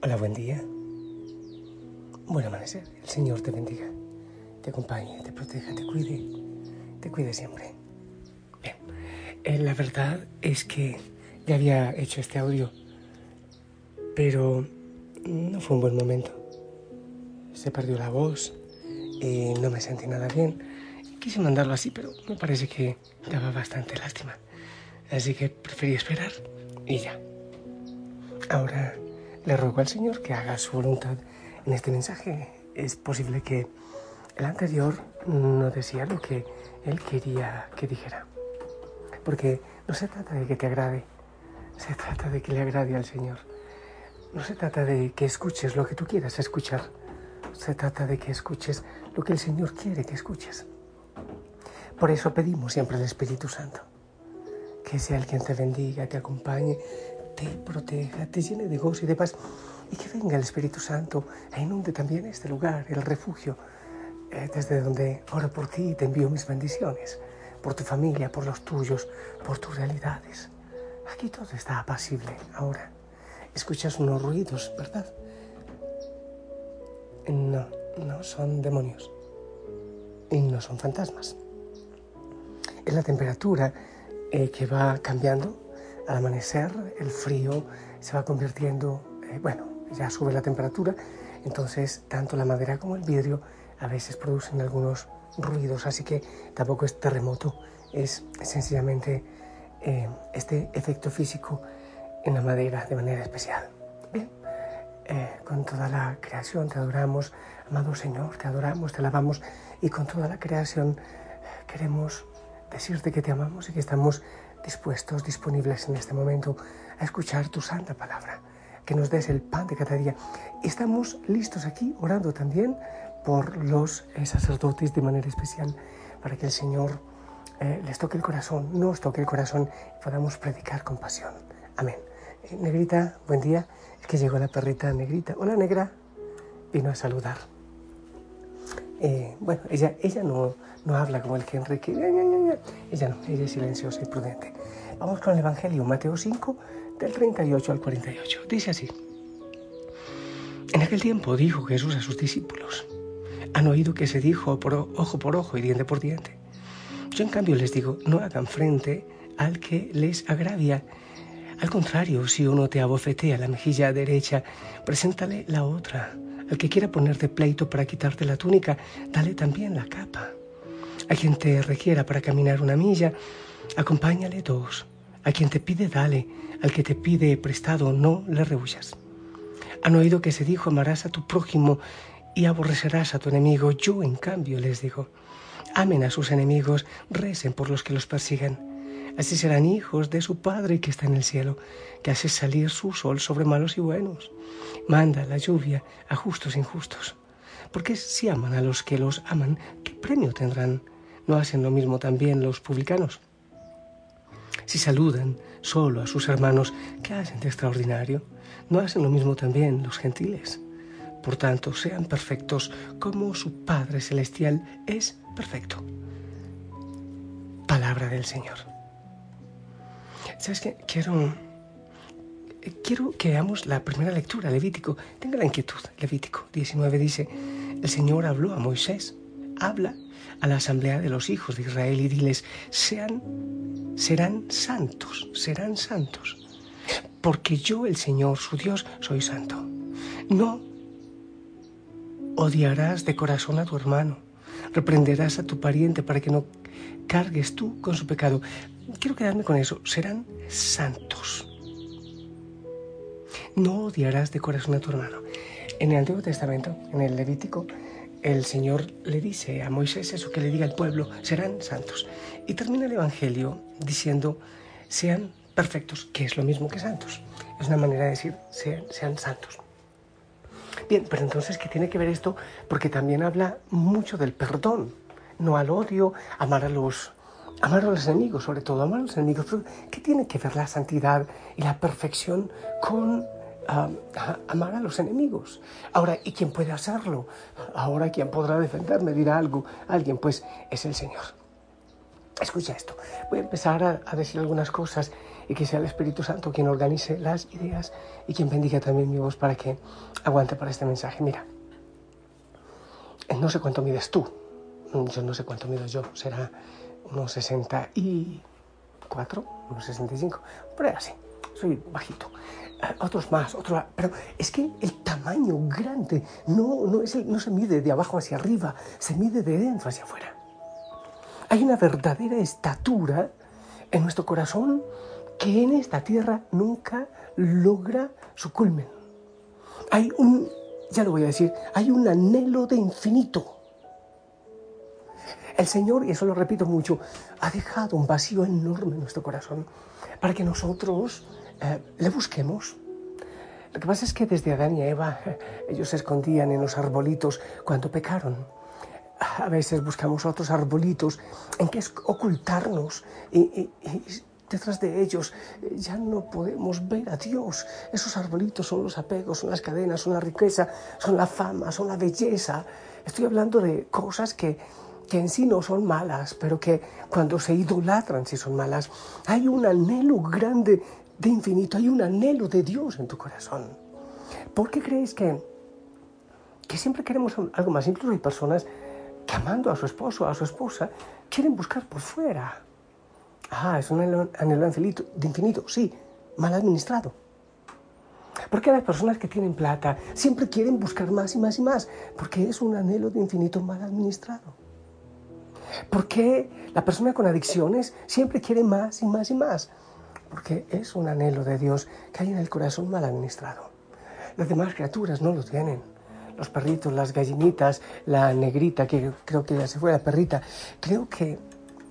Hola, buen día. Buen amanecer. El Señor te bendiga, te acompañe, te proteja, te cuide, te cuide siempre. Bien, eh, la verdad es que ya había hecho este audio, pero no fue un buen momento. Se perdió la voz y no me sentí nada bien. Quise mandarlo así, pero me parece que daba bastante lástima. Así que preferí esperar y ya. Ahora le ruego al Señor que haga su voluntad en este mensaje. Es posible que el anterior no decía lo que Él quería que dijera. Porque no se trata de que te agrade, se trata de que le agrade al Señor. No se trata de que escuches lo que tú quieras escuchar. Se trata de que escuches lo que el Señor quiere que escuches. Por eso pedimos siempre al Espíritu Santo. Que sea el quien te bendiga, te acompañe, te proteja, te llene de gozo y de paz y que venga el Espíritu Santo e inunde también este lugar, el refugio, eh, desde donde oro por ti y te envío mis bendiciones, por tu familia, por los tuyos, por tus realidades. Aquí todo está apacible ahora. Escuchas unos ruidos, ¿verdad? No, no son demonios y no son fantasmas. Es la temperatura eh, que va cambiando al amanecer el frío se va convirtiendo, eh, bueno, ya sube la temperatura, entonces tanto la madera como el vidrio a veces producen algunos ruidos, así que tampoco es terremoto, es sencillamente eh, este efecto físico en la madera de manera especial. Bien, eh, con toda la creación te adoramos, amado Señor, te adoramos, te alabamos y con toda la creación queremos decirte que te amamos y que estamos dispuestos, disponibles en este momento a escuchar tu santa palabra, que nos des el pan de cada día. Estamos listos aquí orando también por los eh, sacerdotes de manera especial, para que el Señor eh, les toque el corazón, nos toque el corazón y podamos predicar con pasión. Amén. Eh, negrita, buen día. Es que llegó la perrita negrita. Hola, negra. Vino a saludar. Bueno, ella, ella no, no habla como el que Enrique. Ella no, ella es silenciosa y prudente. Vamos con el Evangelio, Mateo 5, del 38 al 48. Dice así. En aquel tiempo dijo Jesús a sus discípulos, han oído que se dijo por ojo por ojo y diente por diente. Yo en cambio les digo, no hagan frente al que les agravia. Al contrario, si uno te abofetea la mejilla derecha, preséntale la otra. Al que quiera ponerte pleito para quitarte la túnica, dale también la capa. A quien te requiera para caminar una milla, acompáñale dos. A quien te pide, dale. Al que te pide prestado, no le rehuyas. Han oído que se dijo, amarás a tu prójimo y aborrecerás a tu enemigo. Yo, en cambio, les digo, amen a sus enemigos, recen por los que los persiguen. Así serán hijos de su Padre que está en el cielo, que hace salir su sol sobre malos y buenos. Manda la lluvia a justos e injustos. Porque si aman a los que los aman, ¿qué premio tendrán? ¿No hacen lo mismo también los publicanos? Si saludan solo a sus hermanos, ¿qué hacen de extraordinario? ¿No hacen lo mismo también los gentiles? Por tanto, sean perfectos como su Padre Celestial es perfecto. Palabra del Señor. ¿Sabes qué? Quiero, quiero que veamos la primera lectura, Levítico. Tenga la inquietud. Levítico 19 dice, el Señor habló a Moisés, habla a la asamblea de los hijos de Israel y diles, sean, serán santos, serán santos, porque yo, el Señor, su Dios, soy santo. No odiarás de corazón a tu hermano, reprenderás a tu pariente para que no cargues tú con su pecado. Quiero quedarme con eso, serán santos. No odiarás de corazón a tu hermano. En el Antiguo Testamento, en el Levítico, el Señor le dice a Moisés eso que le diga al pueblo, serán santos. Y termina el Evangelio diciendo, sean perfectos, que es lo mismo que santos. Es una manera de decir, sean, santos. Bien, pero entonces, ¿qué tiene que ver esto? Porque también habla mucho del perdón, no al odio, amar a los, amar a los enemigos, sobre todo amar a los enemigos. ¿Qué tiene que ver la santidad y la perfección con amar a los enemigos. Ahora, ¿y quién puede hacerlo? Ahora, ¿quién podrá defenderme? Dirá algo, alguien, pues es el Señor. Escucha esto. Voy a empezar a, decir algunas cosas y que sea el Espíritu Santo quien organice las ideas y quien bendiga también mi voz para que aguante para este mensaje. Mira, no sé cuánto mides tú. Yo no sé cuánto mido yo. Será unos 64, unos 65. Por ahí así. Soy bajito. Eh, otros más, otros Pero es que el tamaño grande no, no, es no se mide de abajo hacia arriba, se mide de dentro hacia afuera. Hay una verdadera estatura en nuestro corazón que en esta tierra nunca logra su culmen. Hay un, ya lo voy a decir, hay un anhelo de infinito. El Señor, y eso lo repito mucho, ha dejado un vacío enorme en nuestro corazón para que nosotros eh, le busquemos. Lo que pasa es que desde Adán y Eva eh, ellos se escondían en los arbolitos cuando pecaron a veces buscamos otros arbolitos en que ocultarnos y, detrás de ellos ya no podemos ver a Dios. Esos arbolitos son los apegos, son las cadenas, son la riqueza, son la fama, son la belleza. Estoy hablando de cosas que, que en sí no son malas, pero que cuando se idolatran sí son malas. Hay un anhelo grande de infinito, hay un anhelo de Dios en tu corazón. ¿Por qué crees que, que siempre queremos algo más? Incluso hay personas que amando a su esposo o a su esposa, quieren buscar por fuera. Ah, es un anhelo de infinito, sí, mal administrado. Porque las personas que tienen plata siempre quieren buscar más y más y más, porque es un anhelo de infinito mal administrado. Porque la persona con adicciones siempre quiere más y más y más, porque es un anhelo de Dios que hay en el corazón mal administrado. Las demás criaturas no lo tienen los perritos, las gallinitas, la negrita, que creo que ya se fue, la perrita, creo que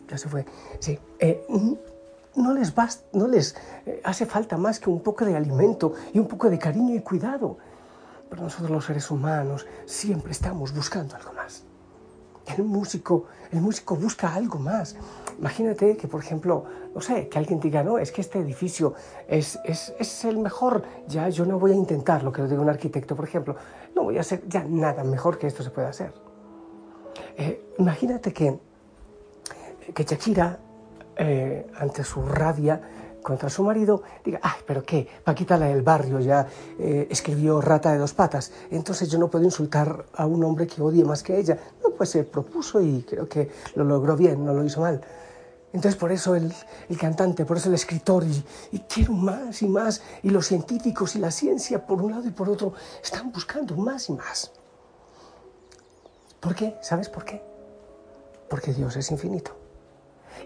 ya se fue, sí, eh, no les, no les eh, hace falta más que un poco de alimento y un poco de cariño y cuidado. Pero nosotros los seres humanos siempre estamos buscando algo más. El músico, el músico busca algo más. Imagínate que, por ejemplo, no sé, que alguien diga, no, es que este edificio es, es, es el mejor, ya yo no voy a intentar lo que lo diga un arquitecto, por ejemplo, no voy a hacer ya nada mejor que esto se pueda hacer. Eh, imagínate que, que Shakira, eh, ante su rabia, contra su marido, diga, ay, pero qué, Paquita la del barrio ya eh, escribió rata de dos patas, entonces yo no puedo insultar a un hombre que odie más que ella. No, pues se propuso y creo que lo logró bien, no lo hizo mal. Entonces por eso el, el cantante, por eso el escritor, y, y, quiero más y más, y los científicos y la ciencia por un lado y por otro están buscando más y más. ¿Por qué? ¿Sabes por qué? Porque Dios es infinito.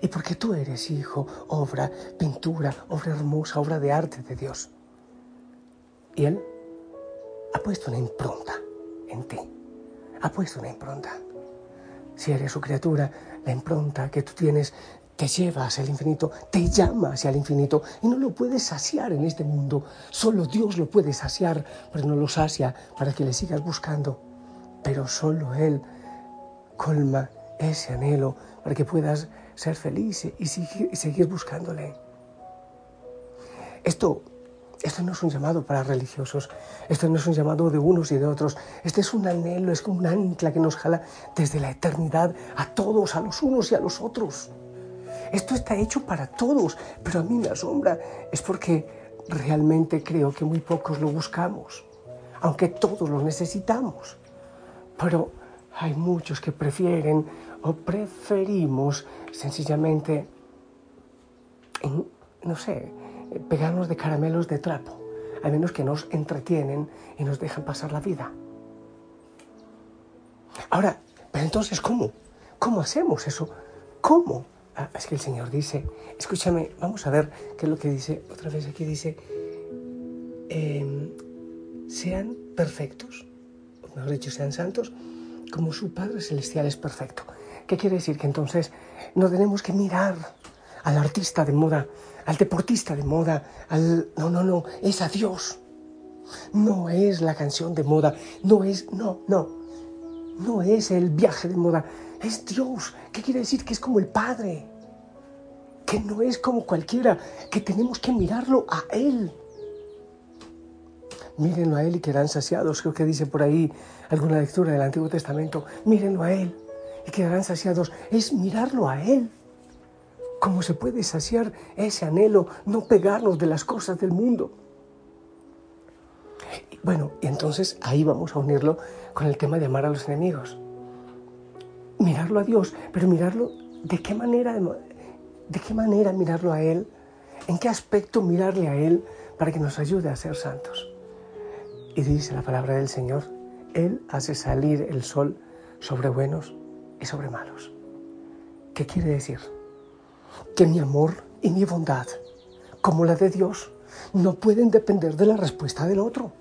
Y porque tú eres hijo, obra, pintura, obra hermosa, obra de arte de Dios. Y Él ha puesto una impronta en ti. Ha puesto una impronta. Si eres su criatura, la impronta que tú tienes te lleva hacia el infinito, te llama hacia el infinito y no lo puedes saciar en este mundo. Solo Dios lo puede saciar, pero no lo sacia para que le sigas buscando. Pero solo Él colma ese anhelo para que puedas ser feliz y seguir, buscándole. Esto, esto no es un llamado para religiosos, esto no es un llamado de unos y de otros, este es un anhelo, es como un ancla que nos jala desde la eternidad a todos, a los unos y a los otros. Esto está hecho para todos, pero a mí me asombra, es porque realmente creo que muy pocos lo buscamos, aunque todos lo necesitamos. Pero hay muchos que prefieren o preferimos sencillamente, no sé, pegarnos de caramelos de trapo, a menos que nos entretienen y nos dejan pasar la vida. Ahora, pero entonces, ¿cómo? ¿Cómo hacemos eso? ¿Cómo? Ah, es que el Señor dice, escúchame, vamos a ver qué es lo que dice, otra vez aquí dice, em, sean perfectos, o mejor dicho, sean santos, como su Padre Celestial es perfecto. ¿Qué quiere decir? Que entonces no tenemos que mirar al artista de moda, al deportista de moda, al... No, no, no, es a Dios. No es la canción de moda, no es, no, no, no es el viaje de moda, es Dios. ¿Qué quiere decir? Que es como el Padre, que no es como cualquiera, que tenemos que mirarlo a Él. Mírenlo a Él y quedarán saciados. Creo que dice por ahí alguna lectura del Antiguo Testamento. Mírenlo a Él y quedarán saciados. Es mirarlo a Él. ¿Cómo se puede saciar ese anhelo, no pegarnos de las cosas del mundo? Bueno, y entonces ahí vamos a unirlo con el tema de amar a los enemigos. Mirarlo a Dios, pero mirarlo de qué manera, de qué manera mirarlo a Él, en qué aspecto mirarle a Él para que nos ayude a ser santos. Y dice la palabra del Señor, Él hace salir el sol sobre buenos sobre malos. ¿Qué quiere decir? Que mi amor y mi bondad, como la de Dios, no pueden depender de la respuesta del otro.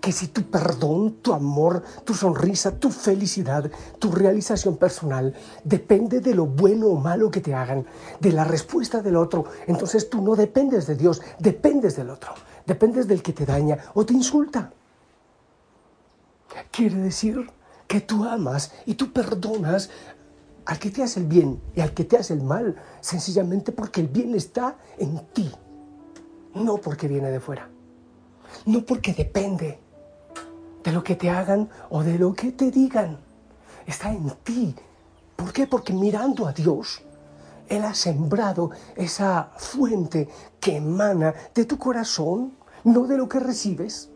Que si tu perdón, tu amor, tu sonrisa, tu felicidad, tu realización personal depende de lo bueno o malo que te hagan, de la respuesta del otro, entonces tú no dependes de Dios, dependes del otro, dependes del que te daña o te insulta. Quiere decir que tú amas y tú perdonas al que te hace el bien y al que te hace el mal, sencillamente porque el bien está en ti, no porque viene de fuera, no porque depende de lo que te hagan o de lo que te digan, está en ti. ¿Por qué? Porque mirando a Dios, Él ha sembrado esa fuente que emana de tu corazón, no de lo que recibes.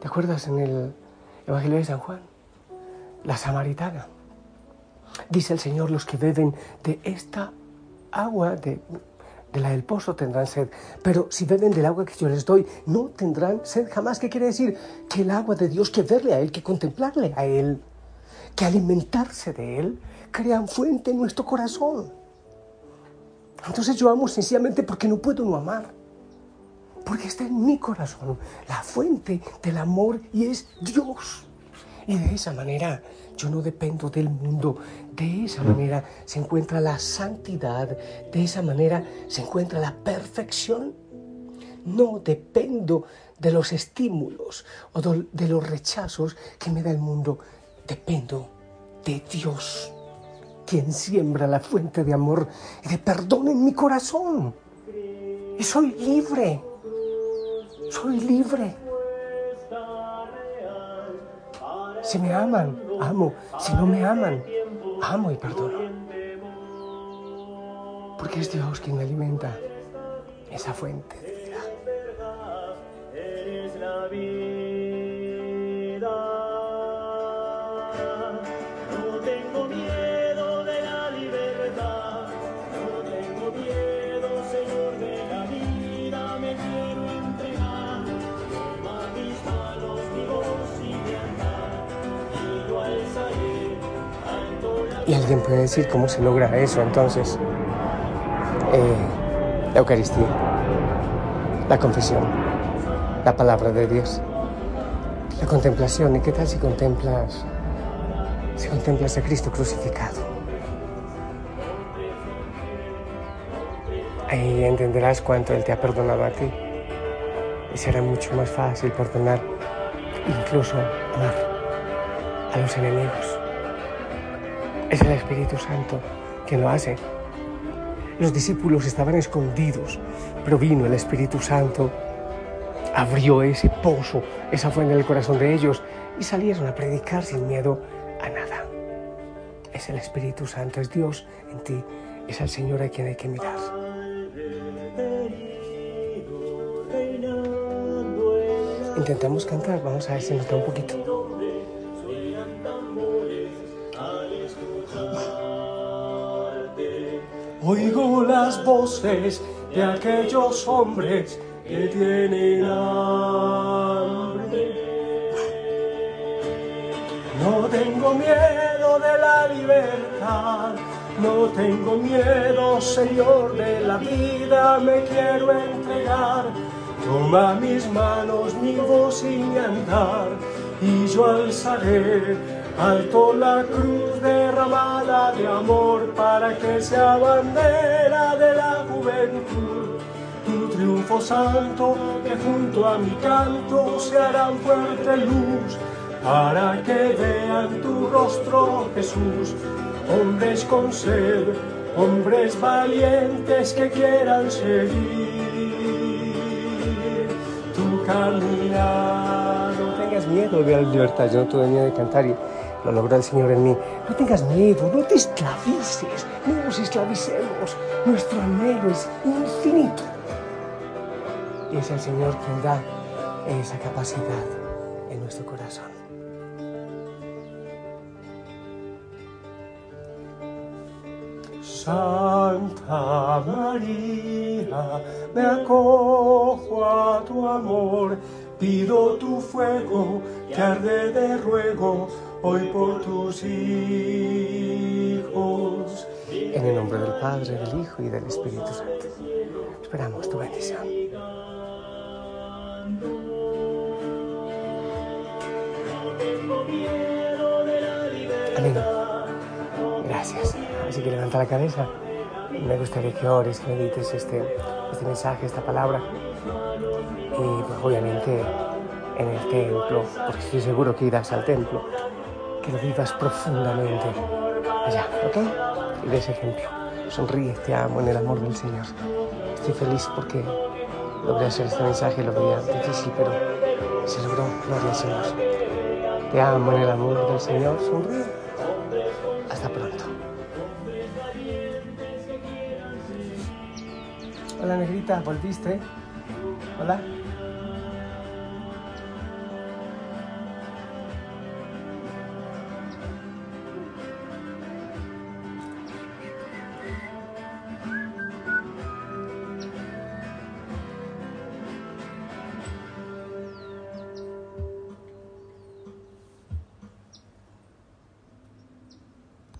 ¿Te acuerdas en el Evangelio de San Juan? La samaritana Dice el Señor, los que beben de esta agua, de, la del pozo, tendrán sed. Pero si beben del agua que yo les doy, no tendrán sed jamás. ¿Qué quiere decir? Que el agua de Dios, que verle a Él, que contemplarle a Él, que alimentarse de Él, crean fuente en nuestro corazón. Entonces yo amo sencillamente porque no puedo no amar. Porque está en mi corazón la fuente del amor y es Dios. Y de esa manera yo no dependo del mundo. De esa manera se encuentra la santidad. De esa manera se encuentra la perfección. No dependo de los estímulos o de los rechazos que me da el mundo. Dependo de Dios, quien siembra la fuente de amor y de perdón en mi corazón. Y soy libre. Soy libre. Si me aman, amo. Si no me aman, amo y perdono. Porque es Dios quien me alimenta esa fuente de vida. Alguien puede decir cómo se logra eso entonces. Eh, la Eucaristía, la confesión, la palabra de Dios, la contemplación. ¿Y qué tal si contemplas, si contemplas a Cristo crucificado? Ahí entenderás cuánto Él te ha perdonado a ti. Y será mucho más fácil perdonar, incluso amar a los enemigos. Es el Espíritu Santo quien lo hace. Los discípulos estaban escondidos, pero vino el Espíritu Santo, abrió ese pozo, esa fuente en el corazón de ellos y salieron a predicar sin miedo a nada. Es el Espíritu Santo, es Dios en ti, es el Señor a quien hay que mirar. Intentamos cantar, vamos a ver si nos da un poquito. Oigo las voces de aquellos hombres que tienen hambre. No tengo miedo de la libertad, no tengo miedo, Señor, de la vida, me quiero entregar. Toma mis manos, mi voz y mi andar, y yo alzaré Alto la cruz derramada de amor para que sea bandera de la juventud. Un triunfo santo que junto a mi canto se harán fuerte luz para que vean tu rostro, Jesús. Hombres con sed, hombres valientes que quieran seguir tu caminar. No tengas miedo de la libertad, yo no tuve miedo de cantar y Lo logró el Señor en mí. No tengas miedo, no te esclavices, no nos esclavicemos. Nuestro anhelo es infinito. Y es el Señor quien da esa capacidad en nuestro corazón. Santa María, me acojo a tu amor, pido tu fuego que arde de ruego hoy por tus hijos. En el nombre del Padre, del Hijo y del Espíritu Santo. Esperamos tu bendición. Amén. Gracias. Así que levanta la cabeza. Me gustaría que ores, que medites este, este mensaje, esta palabra. Y pues, obviamente en el templo, porque estoy seguro que irás al templo, que lo vivas profundamente allá, ¿ok? Y de ese ejemplo. Sonríe, te amo en el amor del Señor. Estoy feliz porque logré hacer este mensaje, lo veía difícil, pero se logró, gloria al Señor. Te amo en el amor del Señor, sonríe. Hasta pronto. Hola negrita, ¿volviste? Hola.